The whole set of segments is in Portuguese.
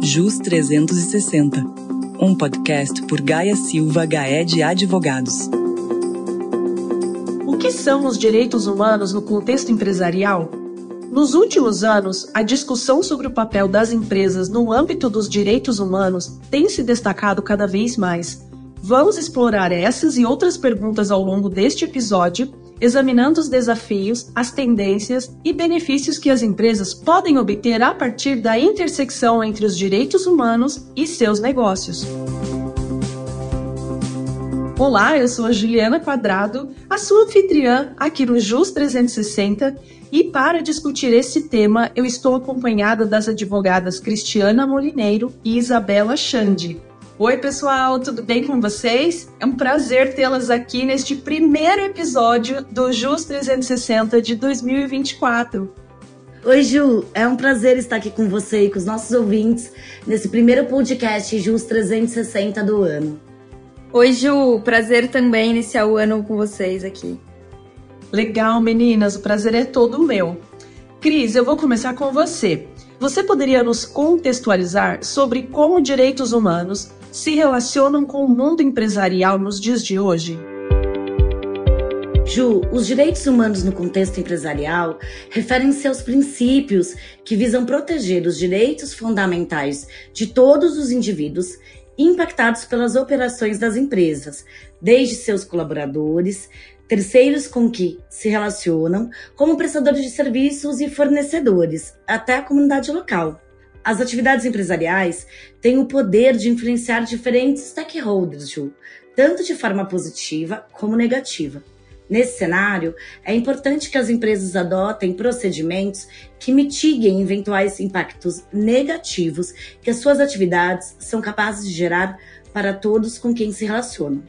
JUS 360, um podcast por Gaia Silva Gaé de Advogados. O que são os direitos humanos no contexto empresarial? Nos últimos anos, a discussão sobre o papel das empresas no âmbito dos direitos humanos tem se destacado cada vez mais. Vamos explorar essas e outras perguntas ao longo deste episódio examinando os desafios, as tendências e benefícios que as empresas podem obter a partir da intersecção entre os direitos humanos e seus negócios. Olá, eu sou a Juliana Quadrado, a sua anfitriã aqui no JUS 360, e para discutir esse tema eu estou acompanhada das advogadas Cristiana Molineiro e Isabela Xande. Oi, pessoal, tudo bem com vocês? É um prazer tê-las aqui neste primeiro episódio do JUS 360 de 2024. Oi, Ju, é um prazer estar aqui com você e com os nossos ouvintes nesse primeiro podcast JUS 360 do ano. Oi, Ju, prazer também iniciar o ano com vocês aqui. Legal, meninas, o prazer é todo meu. Cris, eu vou começar com você. Você poderia nos contextualizar sobre como direitos humanos se relacionam com o mundo empresarial nos dias de hoje? Ju, os direitos humanos no contexto empresarial referem-se aos princípios que visam proteger os direitos fundamentais de todos os indivíduos impactados pelas operações das empresas, desde seus colaboradores, terceiros com que se relacionam, como prestadores de serviços e fornecedores, até a comunidade local. As atividades empresariais têm o poder de influenciar diferentes stakeholders, Ju, tanto de forma positiva como negativa. Nesse cenário, é importante que as empresas adotem procedimentos que mitiguem eventuais impactos negativos que as suas atividades são capazes de gerar para todos com quem se relacionam.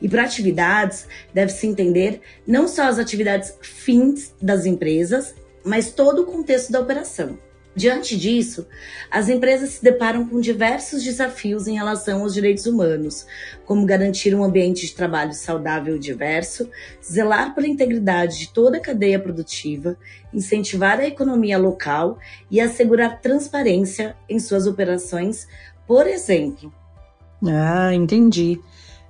E para atividades, deve-se entender não só as atividades fins das empresas, mas todo o contexto da operação. Diante disso, as empresas se deparam com diversos desafios em relação aos direitos humanos, como garantir um ambiente de trabalho saudável e diverso, zelar pela integridade de toda a cadeia produtiva, incentivar a economia local e assegurar transparência em suas operações, por exemplo. Ah, entendi.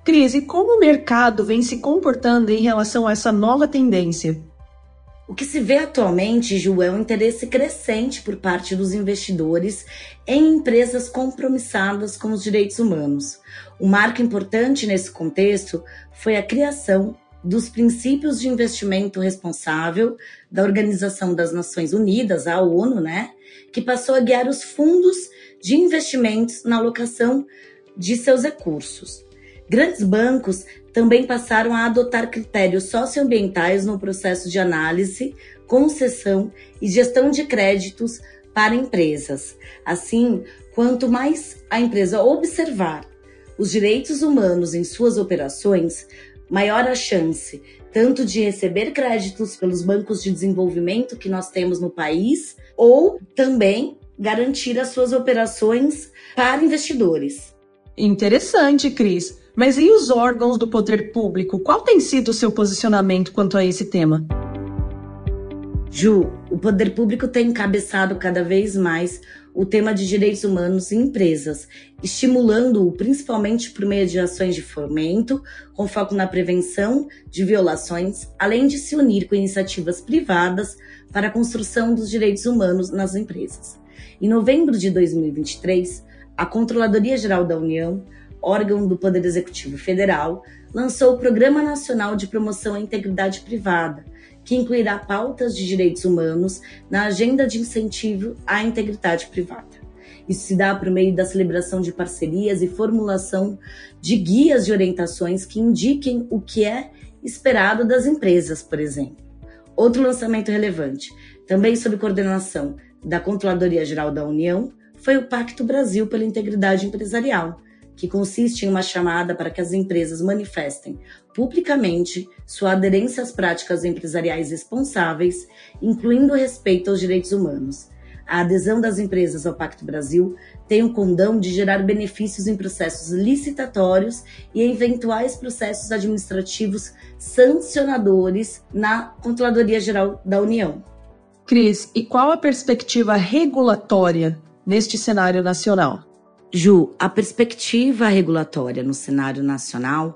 Cris, e como o mercado vem se comportando em relação a essa nova tendência? O que se vê atualmente, Ju, é um interesse crescente por parte dos investidores em empresas compromissadas com os direitos humanos. Um marco importante nesse contexto foi a criação dos princípios de investimento responsável da Organização das Nações Unidas, a ONU, né, que passou a guiar os fundos de investimentos na alocação de seus recursos. Grandes bancos também passaram a adotar critérios socioambientais no processo de análise, concessão e gestão de créditos para empresas. Assim, quanto mais a empresa observar os direitos humanos em suas operações, maior a chance tanto de receber créditos pelos bancos de desenvolvimento que nós temos no país, ou também garantir as suas operações para investidores. Interessante, Cris. Mas e os órgãos do poder público? Qual tem sido o seu posicionamento quanto a esse tema? Ju, o poder público tem encabeçado cada vez mais o tema de direitos humanos em empresas, estimulando-o principalmente por meio de ações de fomento, com foco na prevenção de violações, além de se unir com iniciativas privadas para a construção dos direitos humanos nas empresas. Em novembro de 2023, a Controladoria Geral da União órgão do Poder Executivo Federal, lançou o Programa Nacional de Promoção à Integridade Privada, que incluirá pautas de direitos humanos na agenda de incentivo à integridade privada. Isso se dá por meio da celebração de parcerias e formulação de guias de orientações que indiquem o que é esperado das empresas, por exemplo. Outro lançamento relevante, também sob coordenação da Controladoria Geral da União, foi o Pacto Brasil pela Integridade Empresarial, que consiste em uma chamada para que as empresas manifestem publicamente sua aderência às práticas empresariais responsáveis, incluindo respeito aos direitos humanos. A adesão das empresas ao Pacto Brasil tem o condão de gerar benefícios em processos licitatórios e eventuais processos administrativos sancionadores na Controladoria Geral da União. Cris, e qual a perspectiva regulatória neste cenário nacional? Ju, a perspectiva regulatória no cenário nacional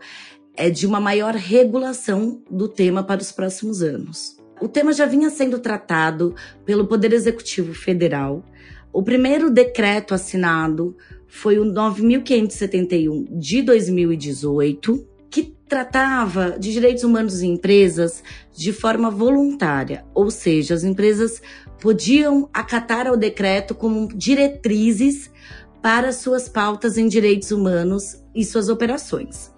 é de uma maior regulação do tema para os próximos anos. O tema já vinha sendo tratado pelo Poder Executivo Federal. O primeiro decreto assinado foi o 9571 de 2018, que tratava de direitos humanos em empresas de forma voluntária, ou seja, as empresas podiam acatar ao decreto como diretrizes para suas pautas em direitos humanos e suas operações.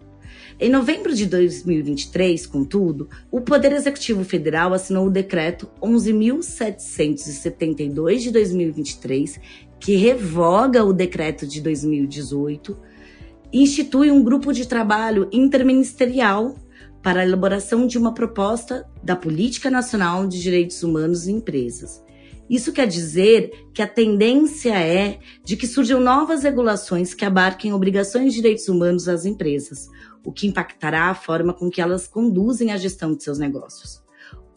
Em novembro de 2023, contudo, o Poder Executivo Federal assinou o decreto 11.772 de 2023, que revoga o decreto de 2018 e institui um grupo de trabalho interministerial para a elaboração de uma proposta da Política Nacional de Direitos Humanos em Empresas. Isso quer dizer que a tendência é de que surjam novas regulações que abarquem obrigações de direitos humanos às empresas, o que impactará a forma com que elas conduzem a gestão de seus negócios.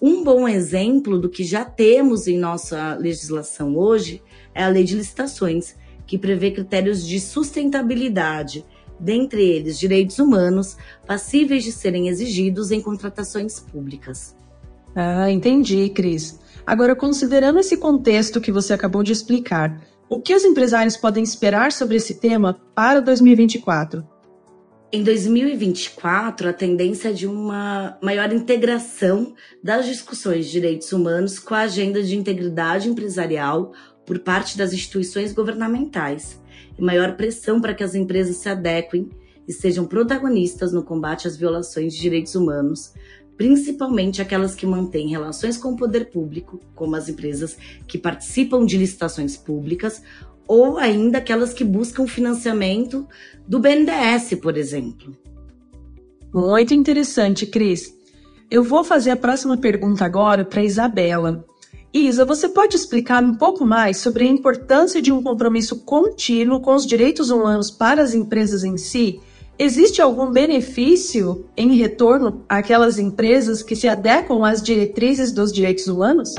Um bom exemplo do que já temos em nossa legislação hoje é a Lei de Licitações, que prevê critérios de sustentabilidade, dentre eles direitos humanos, passíveis de serem exigidos em contratações públicas. Ah, entendi, Cris. Agora, considerando esse contexto que você acabou de explicar, o que os empresários podem esperar sobre esse tema para 2024? Em 2024, a tendência é de uma maior integração das discussões de direitos humanos com a agenda de integridade empresarial por parte das instituições governamentais e maior pressão para que as empresas se adequem e sejam protagonistas no combate às violações de direitos humanos, principalmente aquelas que mantêm relações com o poder público, como as empresas que participam de licitações públicas ou ainda aquelas que buscam financiamento do BNDES, por exemplo. Muito interessante, Cris. Eu vou fazer a próxima pergunta agora para Isabela. Isa, você pode explicar um pouco mais sobre a importância de um compromisso contínuo com os direitos humanos para as empresas em si? Existe algum benefício em retorno àquelas empresas que se adequam às diretrizes dos direitos humanos?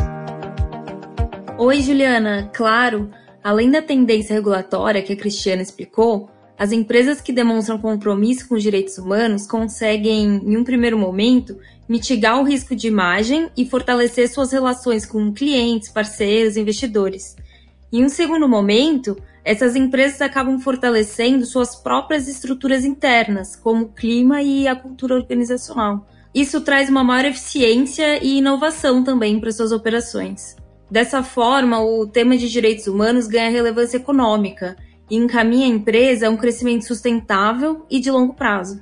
Oi, Juliana. Claro. Além da tendência regulatória que a Cristiana explicou, as empresas que demonstram compromisso com os direitos humanos conseguem, em um primeiro momento, mitigar o risco de imagem e fortalecer suas relações com clientes, parceiros, investidores. Em um segundo momento, essas empresas acabam fortalecendo suas próprias estruturas internas, como o clima e a cultura organizacional. Isso traz uma maior eficiência e inovação também para suas operações. Dessa forma, o tema de direitos humanos ganha relevância econômica e encaminha a empresa a um crescimento sustentável e de longo prazo.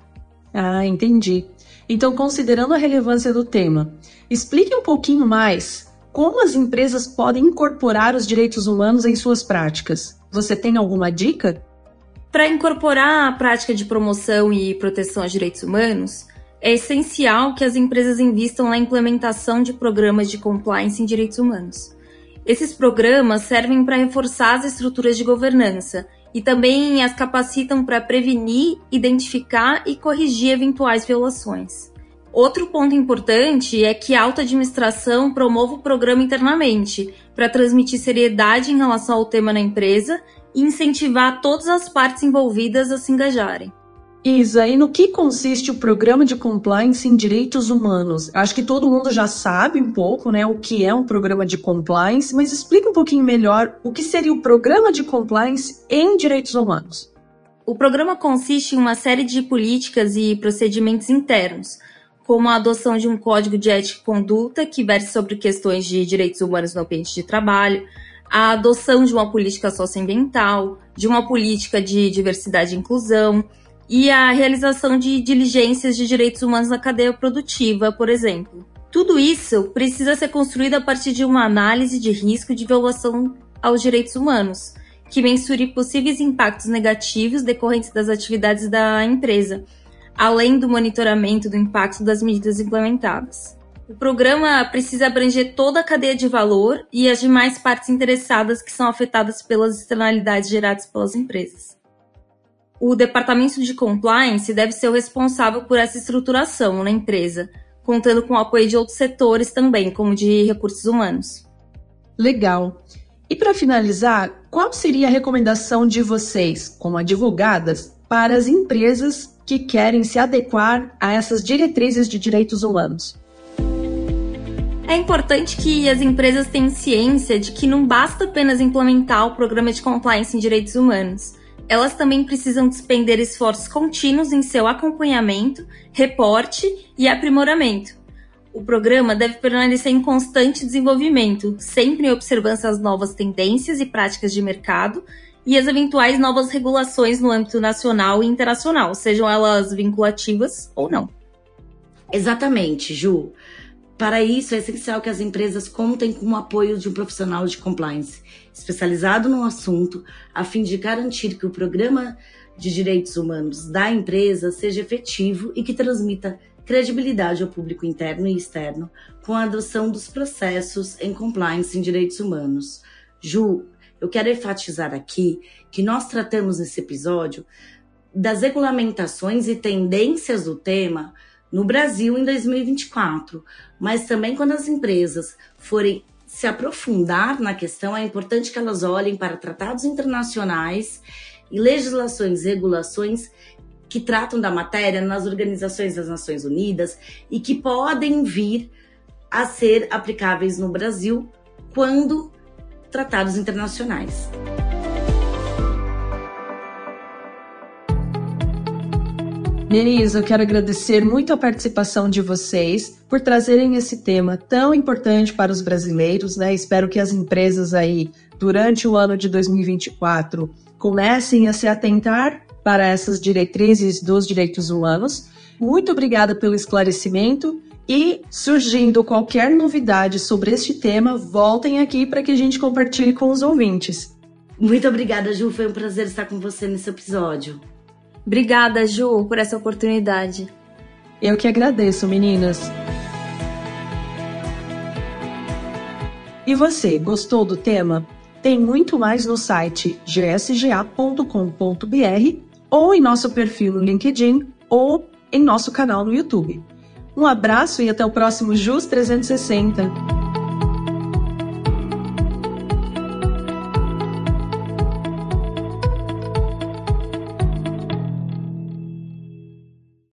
Ah, entendi. Então, considerando a relevância do tema, explique um pouquinho mais como as empresas podem incorporar os direitos humanos em suas práticas. Você tem alguma dica? Para incorporar a prática de promoção e proteção aos direitos humanos, é essencial que as empresas invistam na implementação de programas de compliance em direitos humanos. Esses programas servem para reforçar as estruturas de governança e também as capacitam para prevenir, identificar e corrigir eventuais violações. Outro ponto importante é que a alta administração promova o programa internamente para transmitir seriedade em relação ao tema na empresa e incentivar todas as partes envolvidas a se engajarem. Isa, e no que consiste o programa de compliance em direitos humanos? Acho que todo mundo já sabe um pouco, né, o que é um programa de compliance, mas explica um pouquinho melhor o que seria o programa de compliance em direitos humanos. O programa consiste em uma série de políticas e procedimentos internos, como a adoção de um código de ética e conduta que verse sobre questões de direitos humanos no ambiente de trabalho, a adoção de uma política socioambiental, de uma política de diversidade e inclusão, e a realização de diligências de direitos humanos na cadeia produtiva, por exemplo. Tudo isso precisa ser construído a partir de uma análise de risco de violação aos direitos humanos, que mensure possíveis impactos negativos decorrentes das atividades da empresa, além do monitoramento do impacto das medidas implementadas. O programa precisa abranger toda a cadeia de valor e as demais partes interessadas que são afetadas pelas externalidades geradas pelas empresas o departamento de compliance deve ser o responsável por essa estruturação na empresa, contando com o apoio de outros setores também, como de recursos humanos. Legal. E para finalizar, qual seria a recomendação de vocês, como advogadas, para as empresas que querem se adequar a essas diretrizes de direitos humanos? É importante que as empresas tenham ciência de que não basta apenas implementar o programa de compliance em direitos humanos. Elas também precisam despender esforços contínuos em seu acompanhamento, reporte e aprimoramento. O programa deve permanecer em constante desenvolvimento, sempre em observância às novas tendências e práticas de mercado e as eventuais novas regulações no âmbito nacional e internacional, sejam elas vinculativas ou não. Exatamente, Ju. Para isso, é essencial que as empresas contem com o apoio de um profissional de compliance especializado no assunto, a fim de garantir que o programa de direitos humanos da empresa seja efetivo e que transmita credibilidade ao público interno e externo com a adoção dos processos em compliance em direitos humanos. Ju, eu quero enfatizar aqui que nós tratamos nesse episódio das regulamentações e tendências do tema no Brasil em 2024, mas também quando as empresas forem se aprofundar na questão, é importante que elas olhem para tratados internacionais e legislações, regulações que tratam da matéria nas organizações das Nações Unidas e que podem vir a ser aplicáveis no Brasil quando tratados internacionais. Denise, eu quero agradecer muito a participação de vocês por trazerem esse tema tão importante para os brasileiros, né? Espero que as empresas aí, durante o ano de 2024, comecem a se atentar para essas diretrizes dos direitos humanos. Muito obrigada pelo esclarecimento e, surgindo qualquer novidade sobre este tema, voltem aqui para que a gente compartilhe com os ouvintes. Muito obrigada, Ju. Foi um prazer estar com você nesse episódio. Obrigada, Ju, por essa oportunidade. Eu que agradeço, meninas. E você, gostou do tema? Tem muito mais no site gsga.com.br ou em nosso perfil no LinkedIn ou em nosso canal no YouTube. Um abraço e até o próximo JUS 360.